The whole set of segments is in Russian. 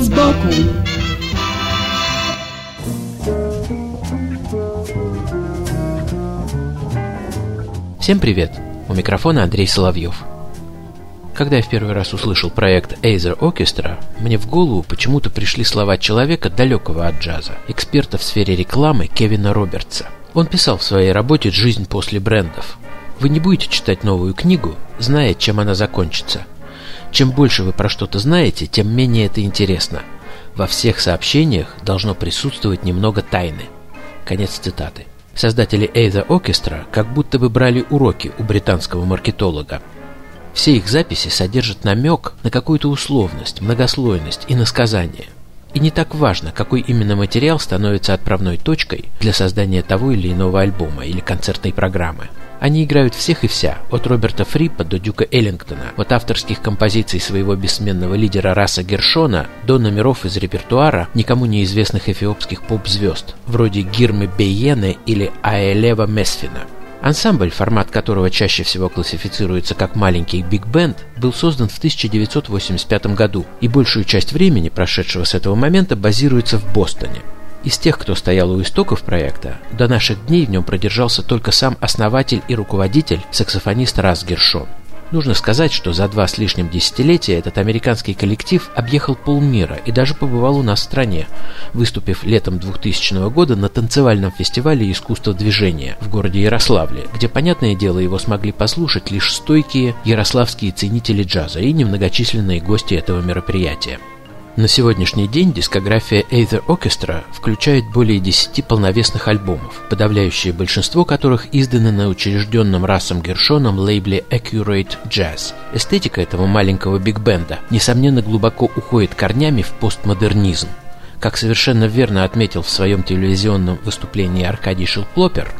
Вид сбоку Всем привет! У микрофона Андрей Соловьев. Когда я в первый раз услышал проект Aether Orchestra, мне в голову почему-то пришли слова человека, далекого от джаза, эксперта в сфере рекламы Кевина Робертса. Он писал в своей работе «Жизнь после брендов». Вы не будете читать новую книгу, зная, чем она закончится. Чем больше вы про что-то знаете, тем менее это интересно. Во всех сообщениях должно присутствовать немного тайны. Конец цитаты. Создатели Эйда Orchestra как будто бы брали уроки у британского маркетолога. Все их записи содержат намек на какую-то условность, многослойность и насказание. И не так важно, какой именно материал становится отправной точкой для создания того или иного альбома или концертной программы. Они играют всех и вся, от Роберта Фриппа до Дюка Эллингтона, от авторских композиций своего бессменного лидера Раса Гершона до номеров из репертуара никому неизвестных эфиопских поп-звезд, вроде Гирмы Бейены или Аэлева Месфина. Ансамбль, формат которого чаще всего классифицируется как маленький биг-бенд, был создан в 1985 году и большую часть времени, прошедшего с этого момента, базируется в Бостоне. Из тех, кто стоял у истоков проекта, до наших дней в нем продержался только сам основатель и руководитель, саксофонист Рас Гершон. Нужно сказать, что за два с лишним десятилетия этот американский коллектив объехал полмира и даже побывал у нас в стране, выступив летом 2000 года на танцевальном фестивале искусства движения в городе Ярославле, где, понятное дело, его смогли послушать лишь стойкие ярославские ценители джаза и немногочисленные гости этого мероприятия. На сегодняшний день дискография Aether Orchestra включает более 10 полновесных альбомов, подавляющее большинство которых изданы на учрежденном расом Гершоном лейбле Accurate Jazz. Эстетика этого маленького биг-бенда, несомненно, глубоко уходит корнями в постмодернизм. Как совершенно верно отметил в своем телевизионном выступлении Аркадий Шилплопер,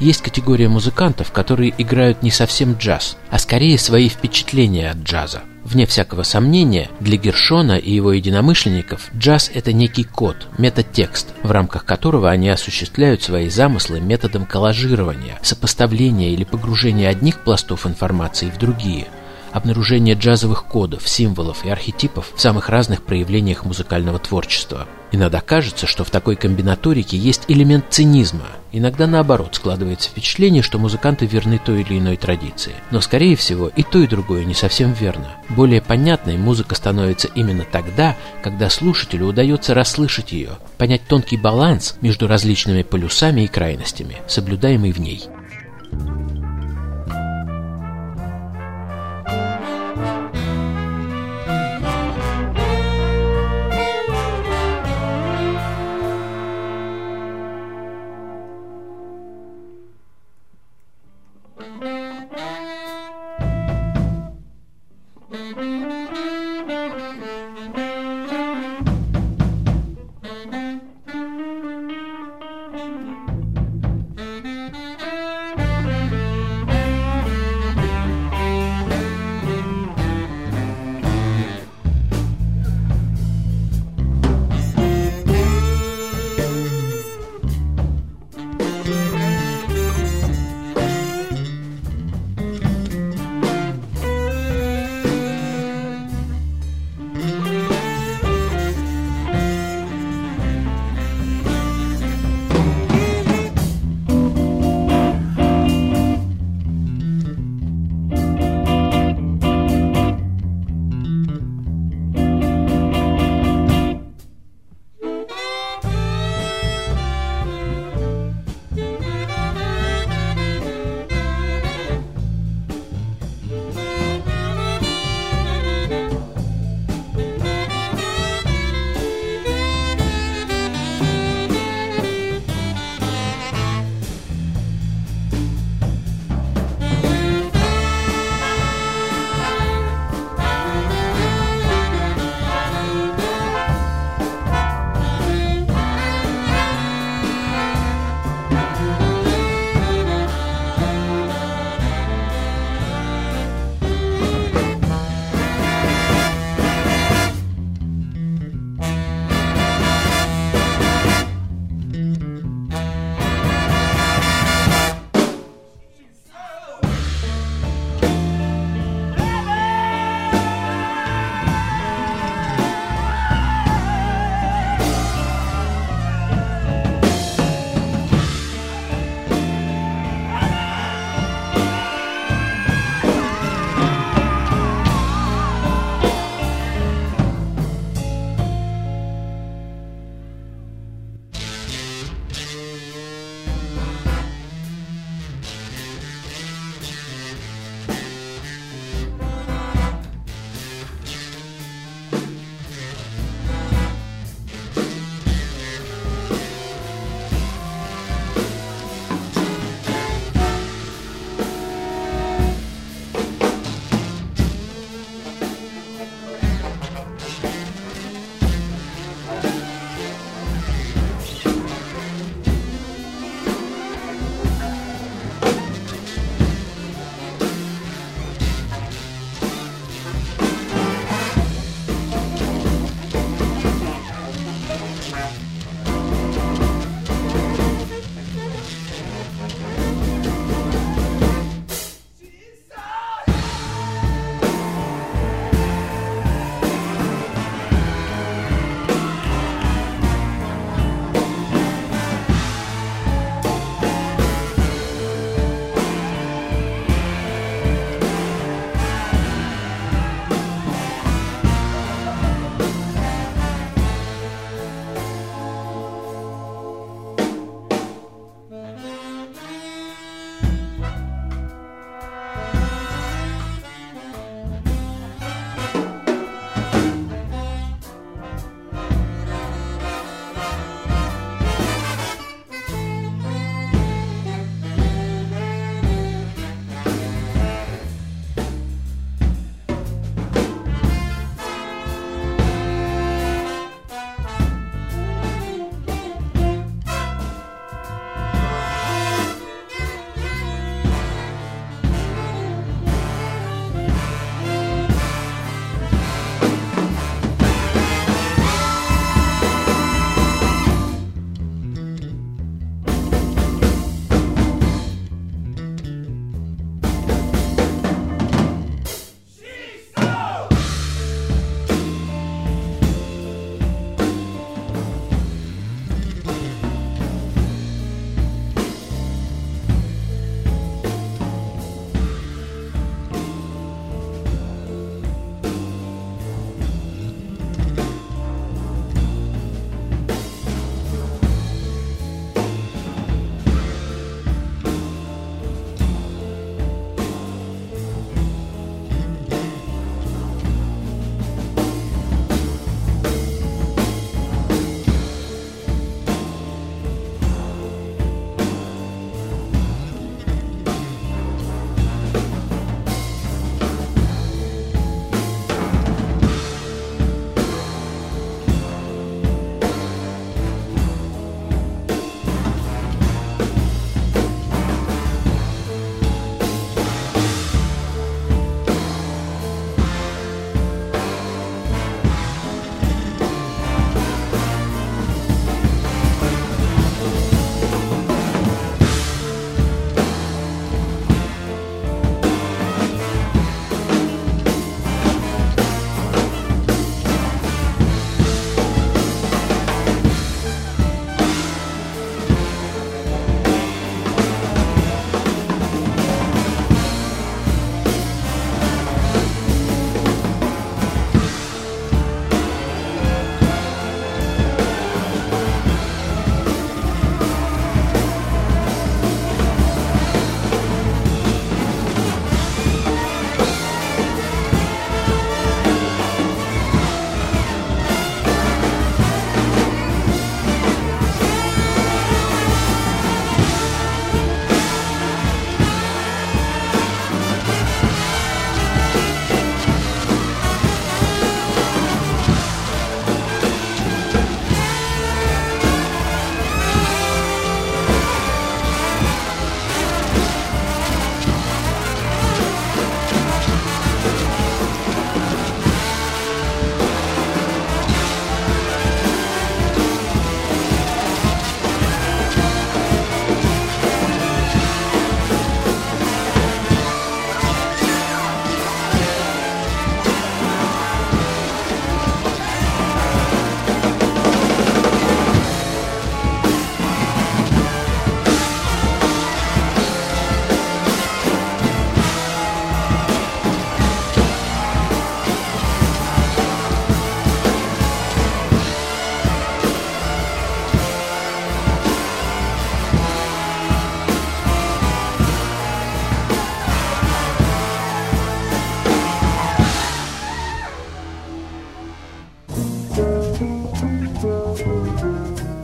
есть категория музыкантов, которые играют не совсем джаз, а скорее свои впечатления от джаза. Вне всякого сомнения, для Гершона и его единомышленников джаз – это некий код, метатекст, в рамках которого они осуществляют свои замыслы методом коллажирования, сопоставления или погружения одних пластов информации в другие – обнаружение джазовых кодов, символов и архетипов в самых разных проявлениях музыкального творчества. Иногда кажется, что в такой комбинаторике есть элемент цинизма. Иногда наоборот складывается впечатление, что музыканты верны той или иной традиции. Но скорее всего и то и другое не совсем верно. Более понятной музыка становится именно тогда, когда слушателю удается расслышать ее, понять тонкий баланс между различными полюсами и крайностями, соблюдаемый в ней.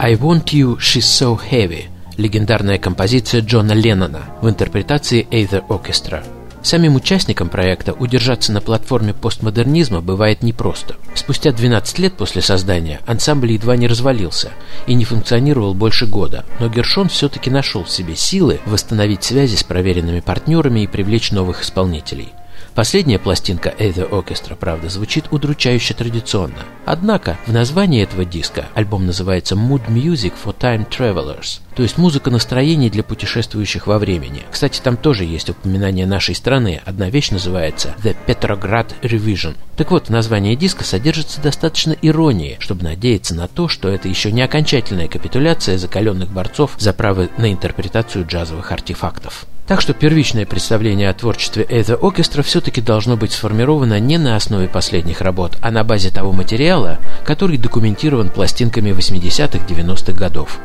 «I Want You, She's So Heavy» – легендарная композиция Джона Леннона в интерпретации Aether Orchestra – Самим участникам проекта удержаться на платформе постмодернизма бывает непросто. Спустя 12 лет после создания ансамбль едва не развалился и не функционировал больше года, но Гершон все-таки нашел в себе силы восстановить связи с проверенными партнерами и привлечь новых исполнителей. Последняя пластинка Ether Orchestra, правда, звучит удручающе традиционно. Однако в названии этого диска альбом называется Mood Music for Time Travelers, то есть музыка настроений для путешествующих во времени. Кстати, там тоже есть упоминание нашей страны. Одна вещь называется The Petrograd Revision. Так вот, в названии диска содержится достаточно иронии, чтобы надеяться на то, что это еще не окончательная капитуляция закаленных борцов за право на интерпретацию джазовых артефактов. Так что первичное представление о творчестве Эйза Оркестра все-таки должно быть сформировано не на основе последних работ, а на базе того материала, который документирован пластинками 80-х-90-х годов.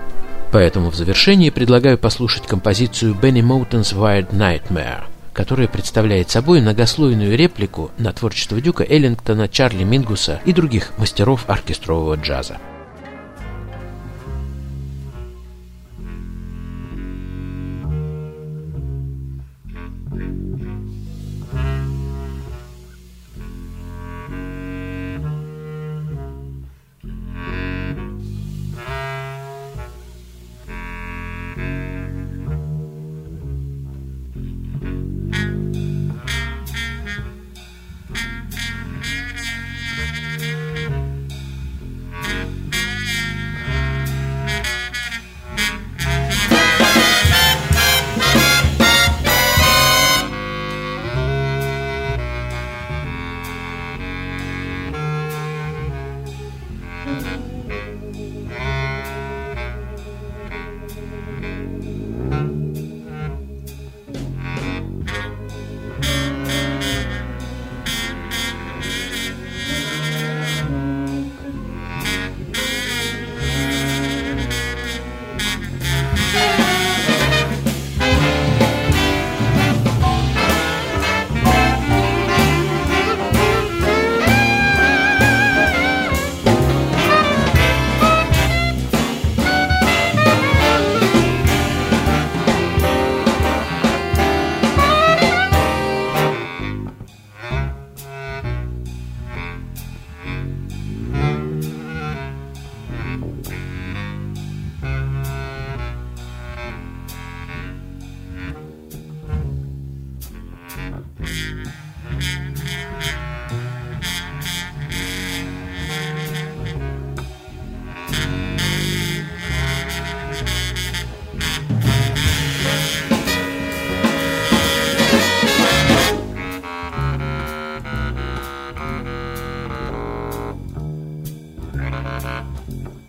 Поэтому в завершении предлагаю послушать композицию Бенни Моутон's Wired Nightmare, которая представляет собой многослойную реплику на творчество Дюка Эллингтона, Чарли Мингуса и других мастеров оркестрового джаза. Thank you.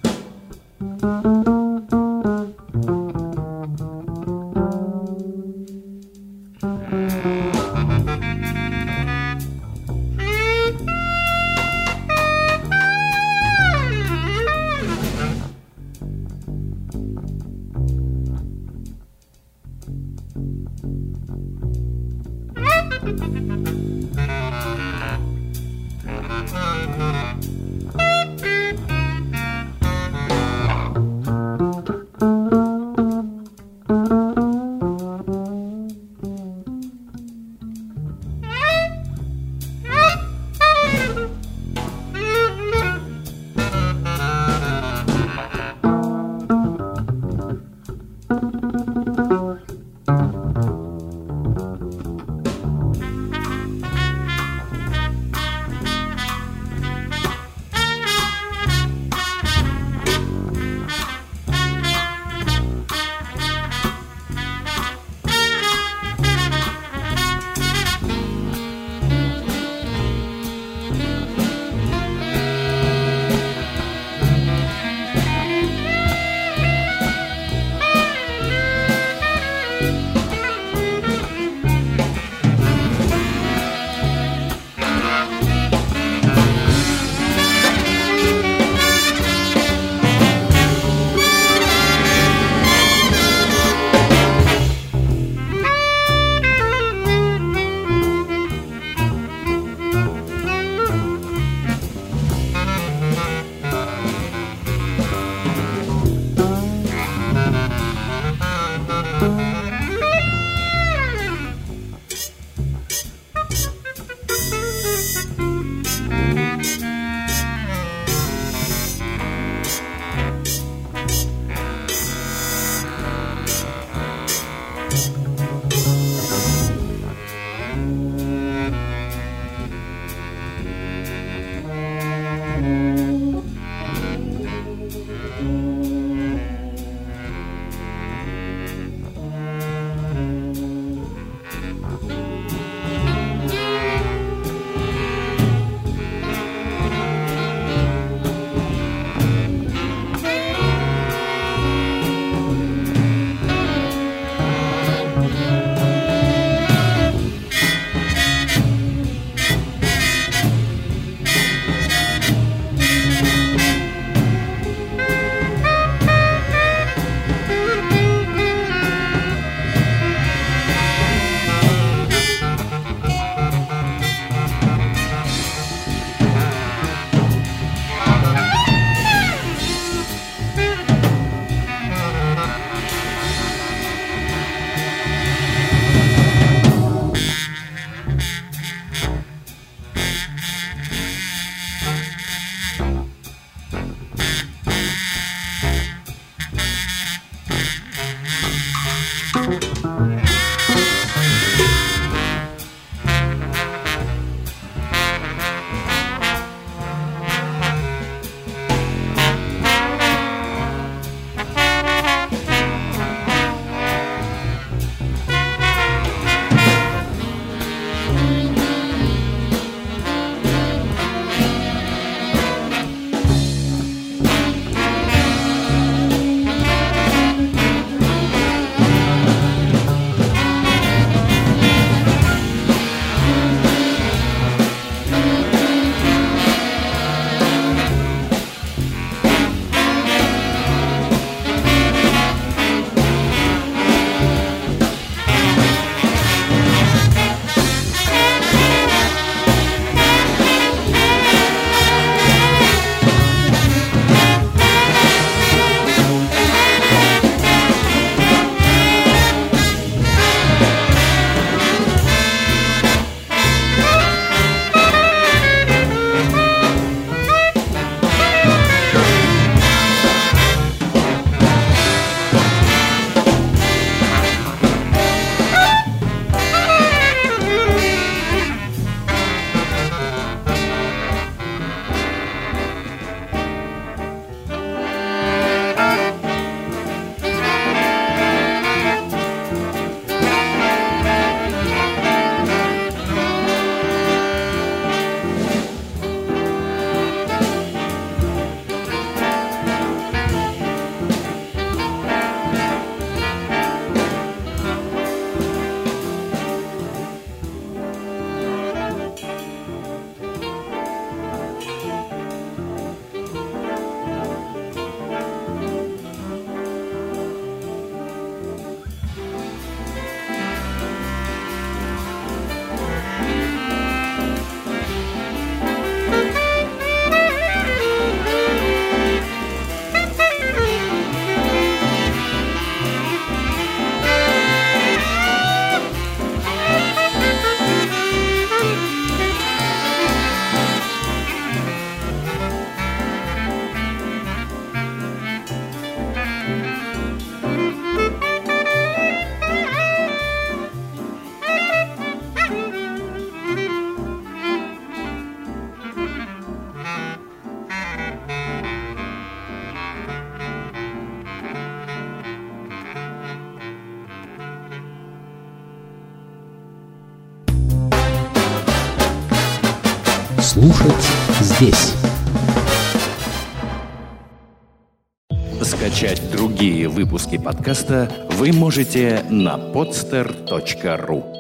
Выпуски подкаста вы можете на podster.ru